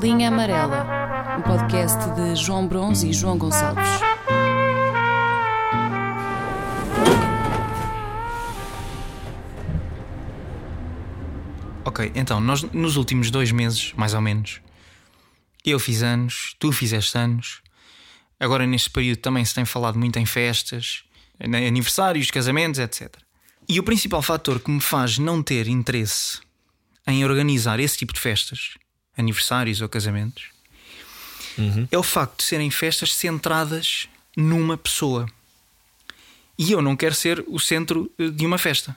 Linha Amarela, um podcast de João Bronze e João Gonçalves. Ok, então, nós nos últimos dois meses, mais ou menos, eu fiz anos, tu fizeste anos. Agora, neste período, também se tem falado muito em festas, aniversários, casamentos, etc. E o principal fator que me faz não ter interesse em organizar esse tipo de festas, aniversários ou casamentos, Uhum. é o facto de serem festas centradas numa pessoa. E eu não quero ser o centro eh, de uma festa.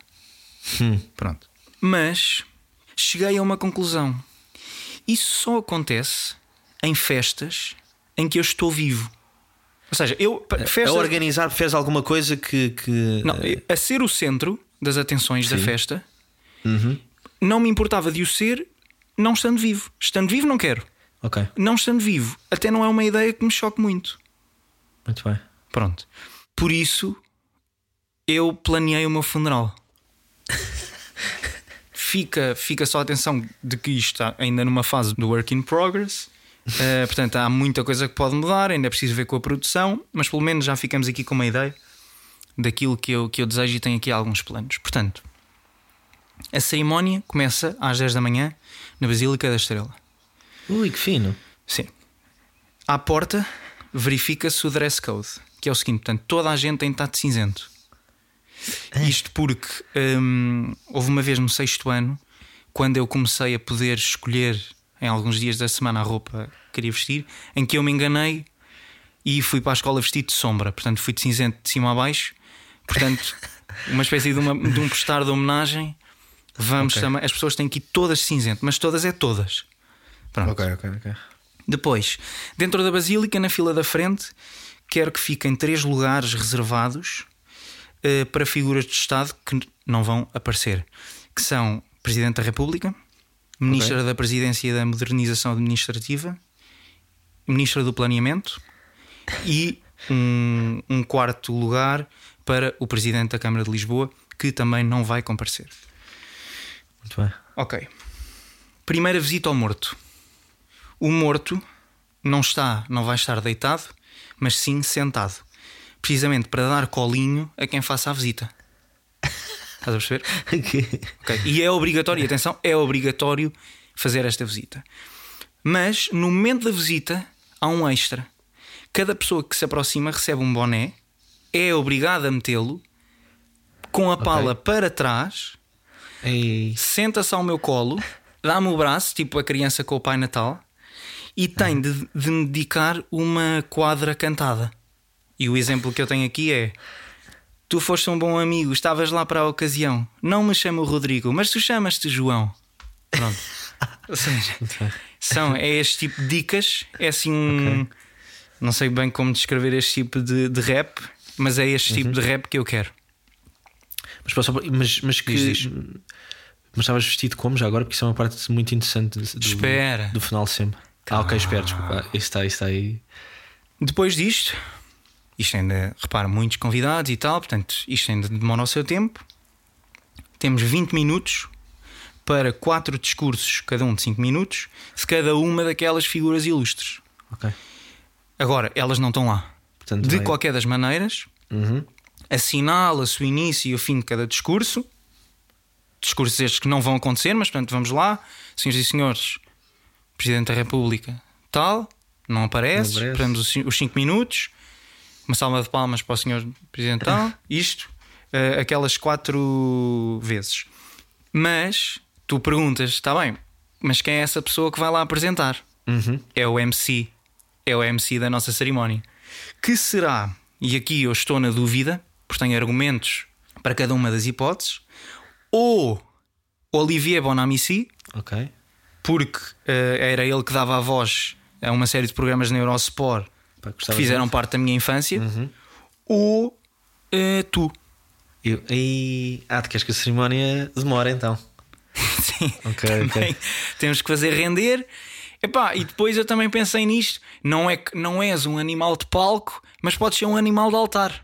Hum. Pronto. Mas cheguei a uma conclusão. Isso só acontece em festas em que eu estou vivo. Ou seja, eu A festa, organizar fez alguma coisa que. que não, a ser o centro das atenções da Sim. festa, Uhum. não me importava de o ser não estando vivo. Estando vivo não quero. Ok, Não estando vivo, até não é uma ideia que me choque muito. muito bem. Pronto. Por isso, eu planeei o meu funeral. fica, fica só a atenção de que isto está ainda numa fase do work in progress. Eh, portanto, há muita coisa que pode mudar, ainda é preciso ver com a produção, mas pelo menos já ficamos aqui com uma ideia daquilo que eu, que eu desejo e tenho aqui alguns planos. Portanto, a cerimónia começa às 10 da manhã na Basílica da Estrela. Ui, que fino. Sim. À porta, verifica-se o dress code, que é o seguinte: portanto, toda a gente tem estar de cinzento. Isto porque hum, houve uma vez no sexto ano, quando eu comecei a poder escolher em alguns dias da semana a roupa que queria vestir, em que eu me enganei e fui para a escola vestido de sombra. Portanto, fui de cinzento de cima a baixo. Portanto, uma espécie de, uma- de um prestar de homenagem. Vamos Ok. também. As pessoas têm que ir todas cinzento, mas todas é todas. Pronto. Ok, ok, ok. Depois, dentro da Basílica, na fila da frente, quero que fiquem três lugares reservados eh, para figuras de Estado que não vão aparecer, que são Presidente da República, Ministra da Presidência e da Modernização Administrativa, Ministra do Planeamento e um, um quarto lugar para o Presidente da Câmara de Lisboa, que também não vai comparecer. Muito bem. Ok. Primeira visita ao morto. O morto não está, não vai estar deitado, mas sim sentado. Precisamente para dar colinho a quem faça a visita. Estás a perceber? Ok. E é obrigatório, atenção, é obrigatório fazer esta visita. Mas no momento da visita há um extra. Cada pessoa que se aproxima recebe um boné, é obrigada a metê-lo com a pala para trás. Senta-se ao meu colo, dá-me o braço, tipo a criança com o Pai Natal, e tem de, de me dedicar uma quadra cantada. E o exemplo que eu tenho aqui é: Tu foste um bom amigo, estavas lá para a ocasião. Não me chamo Rodrigo, mas tu chamas-te João. Pronto. Ou seja, são, é este tipo de dicas, é assim um. Não sei bem como descrever este tipo de, de rap, mas é este tipo de rap que eu quero. Mas, posso- mas, mas que. Diz, diz. Mas estavas vestido como já agora? Porque isso é uma parte muito interessante do, Espera. do final sempre. Ah, ok, espera, desculpa. Isso está, isso está aí. Depois disto, isto ainda, repara, muitos convidados e tal, portanto, isto ainda demora o seu tempo. Temos 20 minutos para quatro discursos, cada um de 5 minutos, de cada uma daquelas figuras ilustres. Ok. Agora, elas não estão lá. Portanto, De vai- qualquer das maneiras, Uhum. assinala-se o início e o fim de cada discurso. Discursos estes que não vão acontecer, mas portanto vamos lá, senhoras e senhores, Presidente da República, tal, não aparece, Não esperamos os 5 minutos, uma salva de palmas para o senhor Presidente tal, isto, eh, aquelas quatro vezes. Mas tu perguntas, está bem, mas quem é essa pessoa que vai lá apresentar? Uhum. é o MC, é o MC da nossa cerimónia. Que será, e aqui eu estou na dúvida, porque tenho argumentos para cada uma das hipóteses, ou Olivier Bonamici, porque eh, era ele que dava a voz a uma série de programas na Eurosport Pá, que fizeram muito. parte da minha infância, ou eh, tu. Eu, e... Ah, tu queres que a cerimónia demore então? Sim, Ok, também ok. temos que fazer render. Epá, e depois eu também pensei nisto: não é que não és um animal de palco, mas podes ser um animal de altar.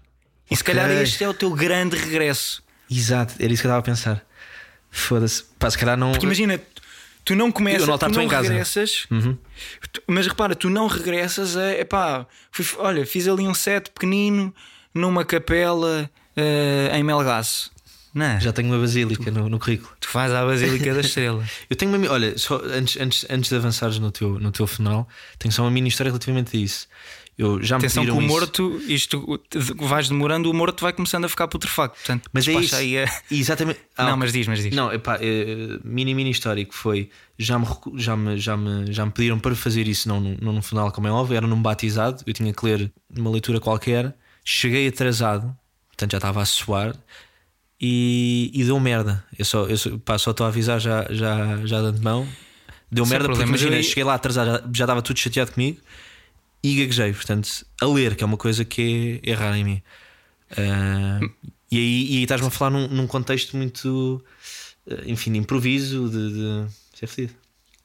E se Ok. calhar este é o teu grande regresso. Exato, era isso que eu estava a pensar. Foda-se. Pá, se calhar não. Porque imagina, tu não Eu começas, não tu não. Uhum. regressas, tu- mas repara, tu não regressas a epá, fui, olha, fiz ali um set pequenino numa capela eh, em Melgaço. Não, Já tenho uma basílica no, no currículo. tu faz a Basílica da Estrela. Eu tenho uma. Olha, só antes, antes, antes de avançares no teu, no teu funeral, tenho só uma mini história relativamente a isso. Eu já me Atenção que o morto, isto vais demorando, o morto vai começando a ficar putrefacto. Portanto, Mas é isso. aí a- Exatamente. Ah, Não, mas diz, mas diz. Não, epá, eh, mini, mini história que foi. Já me, já, me, já, me, já me pediram para fazer isso, não, num- não num funeral, como é óbvio, era num batizado. Eu tinha que ler uma leitura qualquer. Cheguei atrasado, portanto já estava a suar e, e deu merda. Eu só, eu só, só estou a avisar já, já, já de antemão. Deu Sem merda porque problema, mas imagina, eu- cheguei lá atrasado, já, já estava tudo chateado comigo e gaguejei. Portanto, a ler, que é uma coisa que é, é rara em mim. Ah, e aí, e estás-me a falar num, num contexto muito, eh, enfim, de improviso, de. de... Isso é fedido.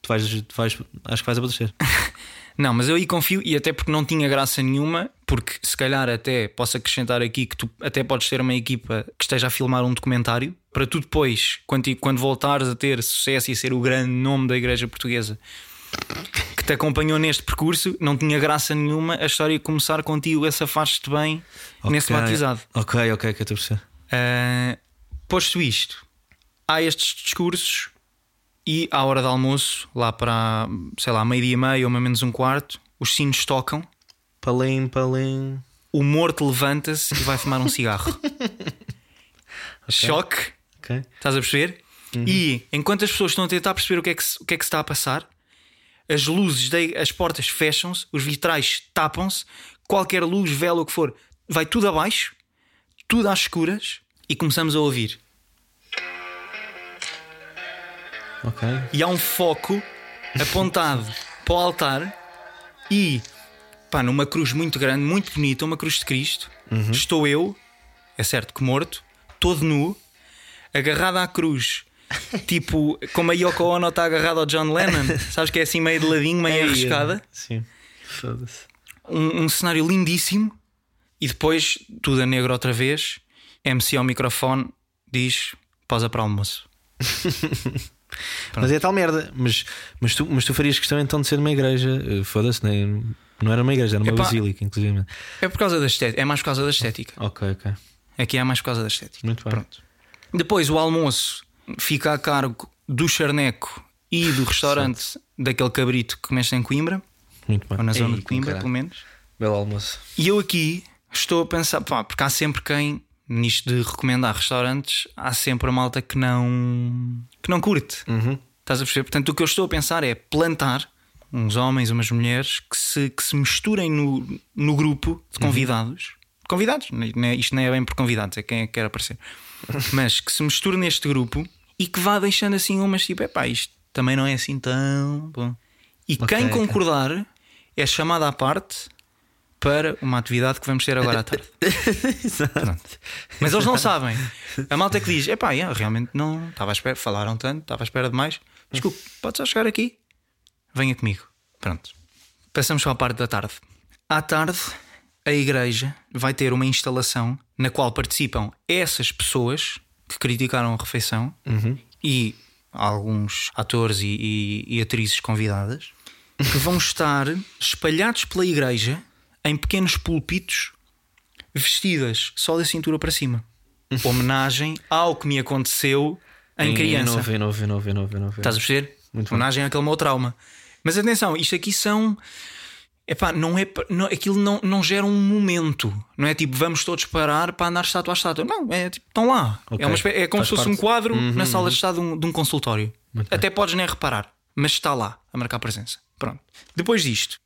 Tu vais, tu vais, acho que vais acontecer. Não, mas eu aí confio e até porque não tinha graça nenhuma, porque se calhar até posso acrescentar aqui que tu até podes ter uma equipa que esteja a filmar um documentário para tu depois, quando, quando voltares a ter sucesso e ser o grande nome da Igreja Portuguesa que te acompanhou neste percurso, não tinha graça nenhuma a história começar contigo a safar-te bem nesse Ok. batizado. Ok, ok, que eu estou a perceber. Ah, posto isto, há estes discursos e à hora de almoço, lá para sei lá, meio-dia e meio ou mais ou menos um quarto, os sinos tocam, Palim, palim. o morto levanta-se e vai fumar um cigarro. Choque, Ok. estás a perceber? E enquanto as pessoas estão a tentar perceber o que é que o que é que se está a passar, as luzes, da- as portas fecham-se, os vitrais tapam-se, qualquer luz, vela, o que for, vai tudo abaixo, tudo às escuras e começamos a ouvir. Ok. e há um foco apontado para o altar e pá, numa cruz muito grande, muito bonita, uma cruz de Cristo, estou eu, é certo que morto, todo nu, agarrado à cruz. Tipo, como a Yoko Ono está agarrada ao John Lennon, sabes que é assim meio de ladinho, meio arriscada. Sim. Foda-se. Um, um cenário lindíssimo e depois tudo a negro outra vez. MC ao microfone diz: pausa para almoço. Mas é tal merda. Mas, mas, tu, mas tu farias questão então de ser uma igreja. Eh, Foda-se, nem, não era uma igreja, era uma Epá. basílica, inclusive. É por causa da estética, é mais por causa da estética. Ok, ok. Aqui é mais por causa da estética. Muito bem. Pronto. Depois o almoço fica a cargo do charneco e do restaurante daquele cabrito que começa em Coimbra, Muito bem. ou na zona Ei, de Coimbra, pelo menos. Belo almoço. E eu aqui estou a pensar, pá, porque há sempre quem, nisto de recomendar restaurantes, há sempre a malta que não, que não curte. Uhum. Estás a perceber? Portanto, o que eu estou a pensar é plantar uns homens, umas mulheres que se, que se misturem no, no grupo de convidados. Convidados, não é- isto não é bem por convidados, é quem é que quer aparecer. Mas que se misture neste grupo e que vá deixando assim umas tipo, epá, isto também não é assim tão bom. E Ok, quem concordar é chamado à parte para uma atividade que vamos ter agora à tarde. Exato. Mas eles não sabem. A malta que diz: epá, yeah, realmente não estava à espera, falaram tanto, estava à espera de mais. Desculpe, pode só chegar aqui? Venha comigo. Pronto. Passamos só à parte da tarde. À tarde, a igreja vai ter uma instalação na qual participam essas pessoas que criticaram a refeição e alguns atores e, e- e atrizes convidadas que vão estar espalhados pela igreja em pequenos pulpitos vestidas só da cintura para cima. Homenagem ao que me aconteceu em criança. Novo, novo, novo, novo, novo. Estás a perceber? Muito. Homenagem àquele meu trauma. Mas atenção, isto aqui são. Epá, não é, não, aquilo não, não gera um momento, não é tipo vamos todos parar para andar estátua a estátua. Não, é tipo, estão lá. Ok, É, uma é como faz se fosse um parte. Uhum, quadro na sala de estado de um, de um consultório. Bem. Até podes nem reparar, mas está lá a marcar presença. Pronto. Depois disto,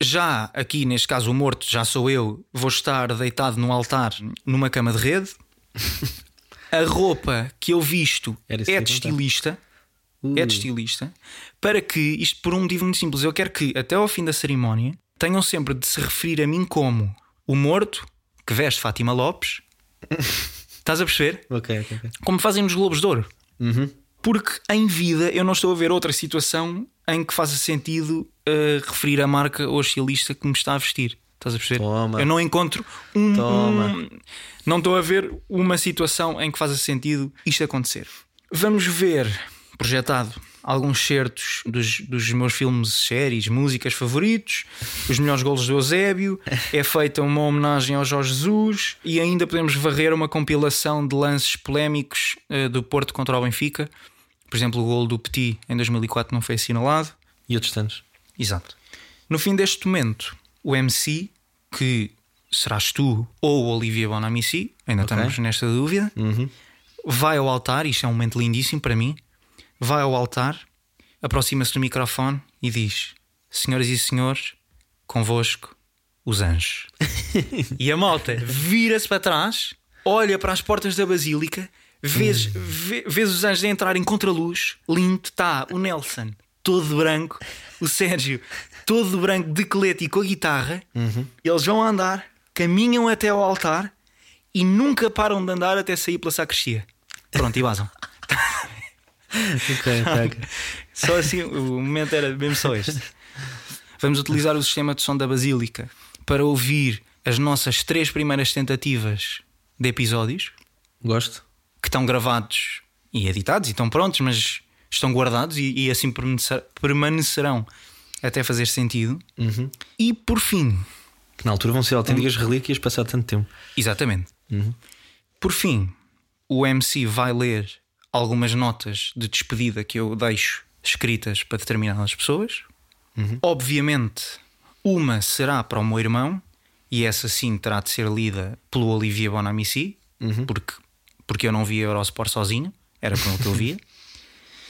já aqui neste caso o morto, já sou eu, vou estar deitado no altar numa cama de rede. A roupa que eu visto é de estilista. Ui. É de estilista. Para que, isto por um motivo muito simples, eu quero que até ao fim da cerimónia tenham sempre de se referir a mim como o morto que veste Fátima Lopes. Estás a perceber? Ok, ok, ok. Como fazem nos Globos de Ouro. Uhum. Porque em vida eu não estou a ver outra situação em que faça sentido uh, referir a marca ou a estilista que me está a vestir. Estás a perceber? Toma. Eu não encontro um, Toma. um- Não estou a ver uma situação em que faça sentido isto acontecer. Vamos ver projetado alguns certos dos, dos meus filmes, séries, músicas favoritos, os melhores golos do Eusébio, é feita uma homenagem ao Jorge Jesus e ainda podemos varrer uma compilação de lances polémicos eh, do Porto contra o Benfica. Por exemplo, o gol do Petit em 2004 não foi assinalado. E outros tantos. Exato. No fim deste momento, o MC, que serás tu ou o Olivia Bonamici, ainda Ok. estamos nesta dúvida, vai ao altar, isto é um momento lindíssimo para mim. Vai ao altar, aproxima-se do microfone e diz: Senhoras e senhores, convosco os anjos. e a malta vira-se para trás, olha para as portas da basílica, vês, vê- vês os anjos a entrar em contraluz, lindo, está o Nelson todo branco, o Sérgio todo branco de colete e com a guitarra. Eles vão andar, caminham até ao altar e nunca param de andar até sair pela sacristia. Pronto, e vazam. Ok, ok. Só assim, o momento era mesmo só este. Vamos utilizar o sistema de som da Basílica para ouvir as nossas três primeiras tentativas de episódios Gosto. que estão gravados e editados e estão prontos, mas estão guardados e, e assim permanecer- permanecerão até fazer sentido. E por fim, Que na altura vão ser autênticas relíquias passar tanto tempo. Exatamente. Por fim, o MC vai ler algumas notas de despedida que eu deixo escritas para determinadas pessoas. Obviamente, uma será para o meu irmão, e essa sim terá de ser lida pelo Olivier Bonamici, porque, porque eu não via Eurosport sozinho, era com o que eu via.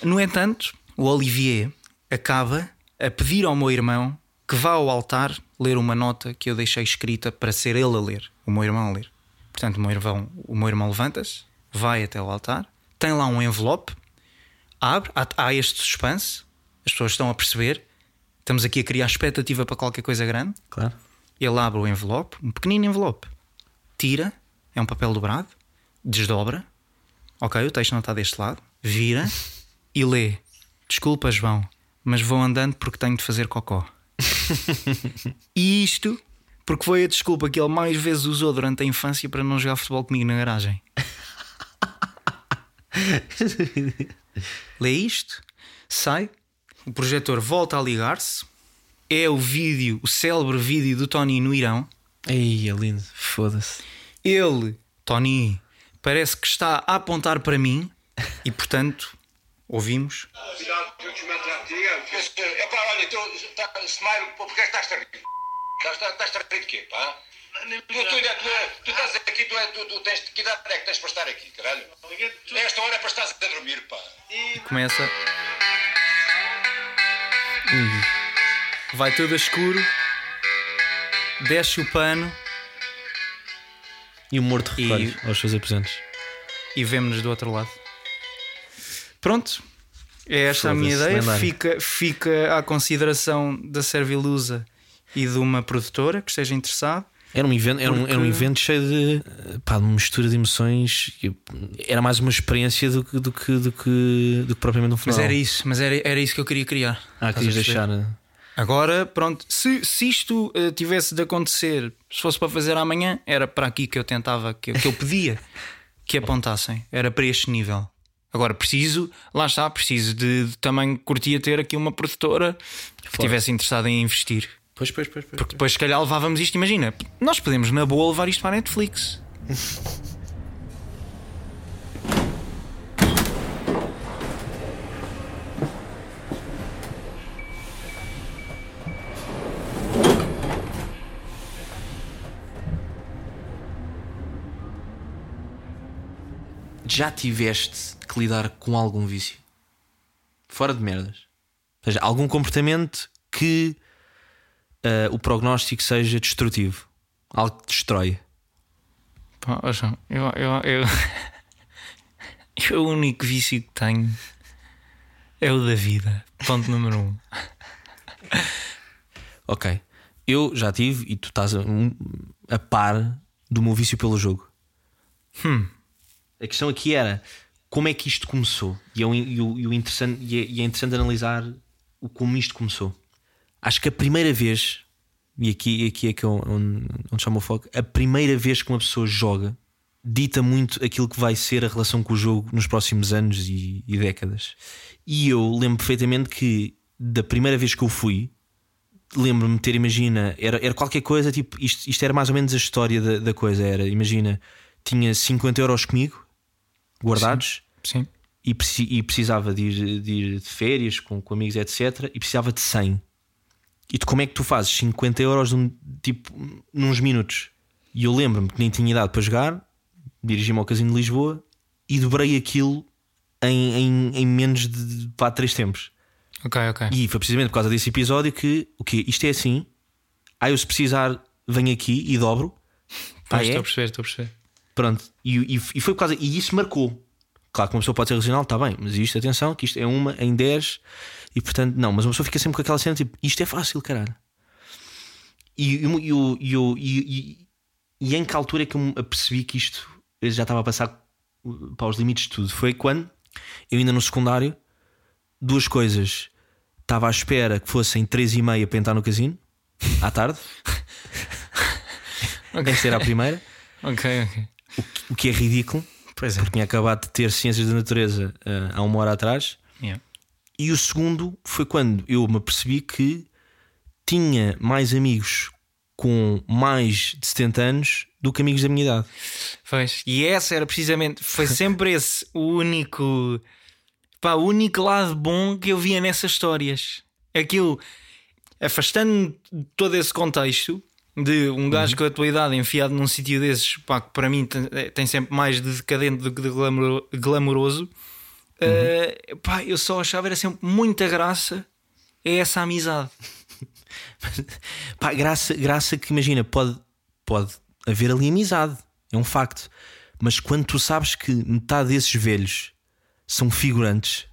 No entanto, o Olivier acaba a pedir ao meu irmão que vá ao altar ler uma nota que eu deixei escrita para ser ele a ler, o meu irmão a ler. Portanto, o meu irmão, o meu irmão levanta-se, vai até o altar, tem lá um envelope, abre, há, há este suspense, as pessoas estão a perceber, estamos aqui a criar expectativa para qualquer coisa grande. Claro. Ele abre o envelope, um pequenino envelope, tira, é um papel dobrado, desdobra, ok, o texto não está deste lado, vira e lê: Desculpa, João, mas vou andando porque tenho de fazer cocó. e isto porque foi a desculpa que ele mais vezes usou durante a infância para não jogar futebol comigo na garagem. Lê isto, sai, o projetor volta a ligar-se, é o vídeo, o célebre vídeo do Tony no Irão. Ei, é lindo. Foda-se. Ele, Tony, parece que está a apontar para mim e, portanto, ouvimos. É pá, olha, tu, tá, Smile, porque é que estás a rir? Estás a rir de quê, pá? Tu, tu, tu, tu estás aqui, tu, é, tu, tu tens, que idade é que tens para estar aqui, caralho? Esta hora é para estar a dormir, pá. E começa. Vai tudo a escuro, desce o pano E o morto E- recolhe aos seus aposentos. e vemo-nos do outro lado. Pronto, é esta a minha ideia. lendário. Fica, fica à consideração da Servilusa e de uma produtora que esteja interessado. Era um evento, era, um, era um Porque- evento cheio de, pá, de uma mistura de emoções. Era mais uma experiência do que, do que, do que, do que propriamente um Mas funeral. era isso, mas era, era isso que eu queria criar. Ah, querias deixar. eh, Agora, pronto, se, se isto eh, tivesse de acontecer, se fosse para fazer amanhã, era para aqui que eu tentava, que, que eu pedia que apontassem, era para este nível. Agora preciso, lá está, preciso de, de também curtia ter aqui uma produtora que estivesse interessada em investir. Pois, pois, pois. pois. Porque depois, se calhar, levávamos isto. Imagina, nós podemos na boa levar isto para a Netflix. Já tiveste que lidar com algum vício? Fora de merdas. Ou seja, algum comportamento que eh, o prognóstico seja destrutivo. Algo que destrói. Pá, João, eu, eu, eu, eu o único vício que tenho é o da vida. Ponto número um. Ok. Eu já tive e tu estás a, a par do meu vício pelo jogo. A questão aqui era como é que isto começou? E é, e e o interessante, e é, e é interessante analisar o como isto começou. Acho que a primeira vez, e aqui, aqui é que é onde, onde chama o foco, a primeira vez que uma pessoa joga dita muito aquilo que vai ser a relação com o jogo nos próximos anos e, e décadas. E eu lembro perfeitamente que da primeira vez que eu fui, lembro-me de ter, imagina, era, era qualquer coisa, tipo, isto, isto era mais ou menos a história da, da coisa. Era, imagina, tinha 50 euros comigo, guardados, Sim. e, preci- e precisava de ir, de ir de férias com, com amigos, etc. E precisava de 100. E tu, como é que tu fazes 50 euros num, tipo, nos minutos? E eu lembro-me que nem tinha idade para jogar, dirigi-me ao Casino de Lisboa e dobrei aquilo em, em, em menos de, pá, 3 tempos. Ok, ok. E foi precisamente por causa desse episódio que o quê? Isto é assim. Ah, eu se precisar, venho aqui e dobro. Ah, Pois, é? Estou a perceber, estou a perceber. Pronto. E, e- e foi por causa. E isso marcou. Claro que uma pessoa pode ser regional, está bem, mas isto, atenção, que isto é uma em 10 e portanto, não, mas uma pessoa fica sempre com aquela cena tipo, isto é fácil, caralho. E, e, e, e, em que altura é que eu me apercebi que isto já estava a passar uh, para os limites de tudo? Foi quando eu, ainda no secundário, duas coisas. Estava à espera que fossem 3 e meia para entrar no casino, à tarde. Esta era a primeira, Ok, ok. o que é ridículo. Pois é. porque tinha acabado de ter Ciências da Natureza eh, há uma hora atrás. Yeah. E o segundo foi quando eu me apercebi que tinha mais amigos com mais de 70 anos do que amigos da minha idade. Pois. E essa era precisamente, foi sempre esse o único, pá, o único lado bom que eu via nessas histórias. Aquilo, afastando todo esse contexto de um gajo com a tua idade enfiado num sítio desses, pá, que para mim tem, tem sempre mais de decadente do que de glamour- glamouroso. eh, pá, eu só achava era sempre muita graça a essa amizade. Pá, graça, graça que imagina, pode, pode haver ali amizade, é um facto. Mas quando tu sabes que metade desses velhos são figurantes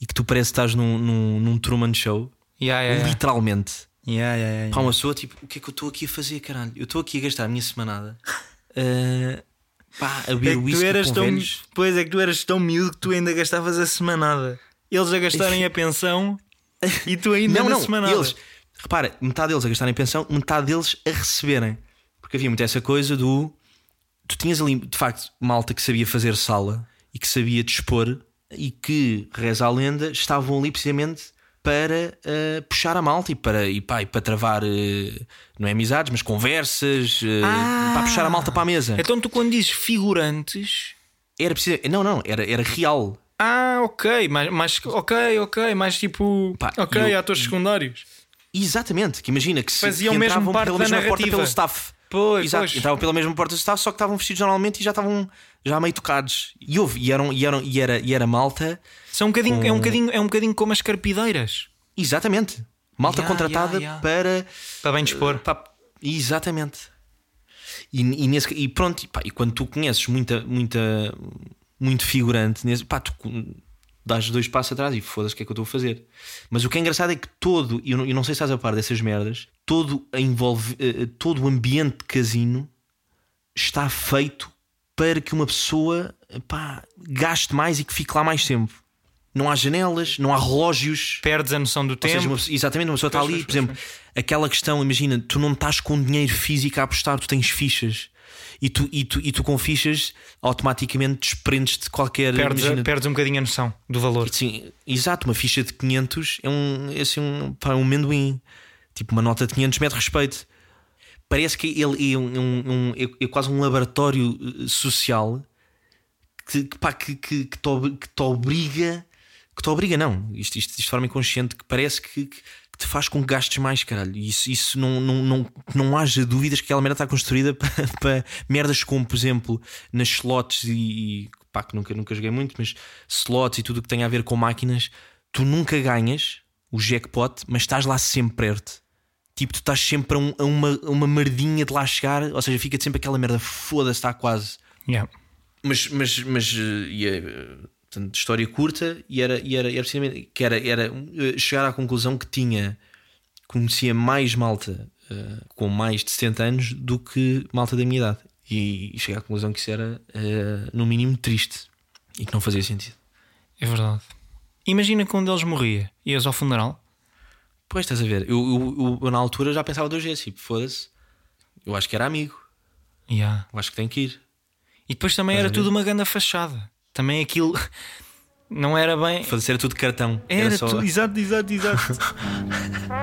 e que tu parece que estás num, num, num Truman Show, yeah, yeah. literalmente. Yeah, yeah, yeah, Pá, uma pessoa tipo, o que é que eu estou aqui a fazer, caralho? Eu estou aqui a gastar a minha semanada eh, pá, a É beber tu whisky eras com tão, velhos. pois é que tu eras tão miúdo que tu ainda gastavas a semanada. Eles a gastarem a pensão e tu ainda Não, na não, semanada. eles, repara, metade deles a gastarem pensão, metade deles a receberem. Porque havia muito essa coisa do. Tu tinhas ali, de facto, malta que sabia fazer sala e que sabia dispor e que, reza a lenda, estavam ali precisamente para eh, puxar a malta e para, e, pá, e para travar, eh, não é amizades, mas conversas, eh, Ah! para puxar a malta para a mesa. Então tu quando dizes figurantes. Era preciso. Não, não, era, era real. Ah, ok, mas, mas ok, ok, mais tipo. Pá, ok, eu- atores secundários. Exatamente, que imagina que se Faziam que mesmo parte pela da mesma porta narrativa. pelo staff. Pois, Exato, pois. entravam pela mesma porta do staff, só que estavam vestidos normalmente e já estavam já meio tocados. E houve, e, eram, e, eram, e, era, e era malta, São um bocadinho, Com- é, um bocadinho, é um bocadinho como as carpideiras. exatamente, malta Ya, contratada ya, ya. para. Para bem dispor. pá, exatamente. E, e, nesse, e pronto, e, pá, e quando tu conheces muita, muita, muito figurante, nesse, pá, tu dás dois passos atrás e foda-se o que é que eu estou a fazer. Mas o que é engraçado é que todo, e eu, não- eu não sei se estás a par dessas merdas, todo, envolve, eh, todo o ambiente de casino está feito para que uma pessoa pá, gaste mais e que fique lá mais tempo. Não há janelas, não há relógios. Perdes a noção do Ou tempo. seja, uma exatamente, uma pessoa está ali, pois, por exemplo, aquela questão, imagina, tu não estás com dinheiro físico a apostar, tu tens fichas. E tu, e tu, e tu com fichas automaticamente desprendes de qualquer. perdes, imagina, perdes um bocadinho a noção do valor. Sim, exato, uma ficha de 500 é um, é assim, um, pá, um amendoim. Tipo, uma nota de 500 mete respeito. Parece que ele é, um, um- um- é- é quase um laboratório eh, social que, pá, que, que, que, te, que te obriga. Que te obriga, não. Isto, isto, isto de forma inconsciente, que parece que, que te faz com que gastes mais, caralho. Isso, isso não, não, não, não haja dúvidas que aquela merda está construída para, para merdas como, por exemplo, nas slots e. e pá, que nunca, nunca joguei muito, mas slots e tudo o que tem a ver com máquinas, tu nunca ganhas o jackpot, mas estás lá sempre perto. Tipo, tu estás sempre a, um- a uma, a uma merdinha de lá chegar, ou seja, fica sempre aquela merda, foda-se, está quase. Yeah. Mas, mas, mas eh, é, eh, portanto, história curta, e era, e era, era, precisamente- que era, era eh, chegar à conclusão que tinha, conhecia mais malta eh, com mais de 70 anos do que malta da minha idade. E, e cheguei à conclusão que isso era, eh, no mínimo, triste e que não fazia sentido. É verdade. Imagina que um deles morria. Ias ao funeral? Pois estás a ver, eu, eu- eu, na altura já pensava dois vezes, tipo, foda-se, eu acho que era amigo, Yeah. eu acho que tem que ir. E depois também Estás era tudo uma grande fachada. Também aquilo não era bem. Fazer era tudo cartão. Era, só... tudo, exato, exato, exato.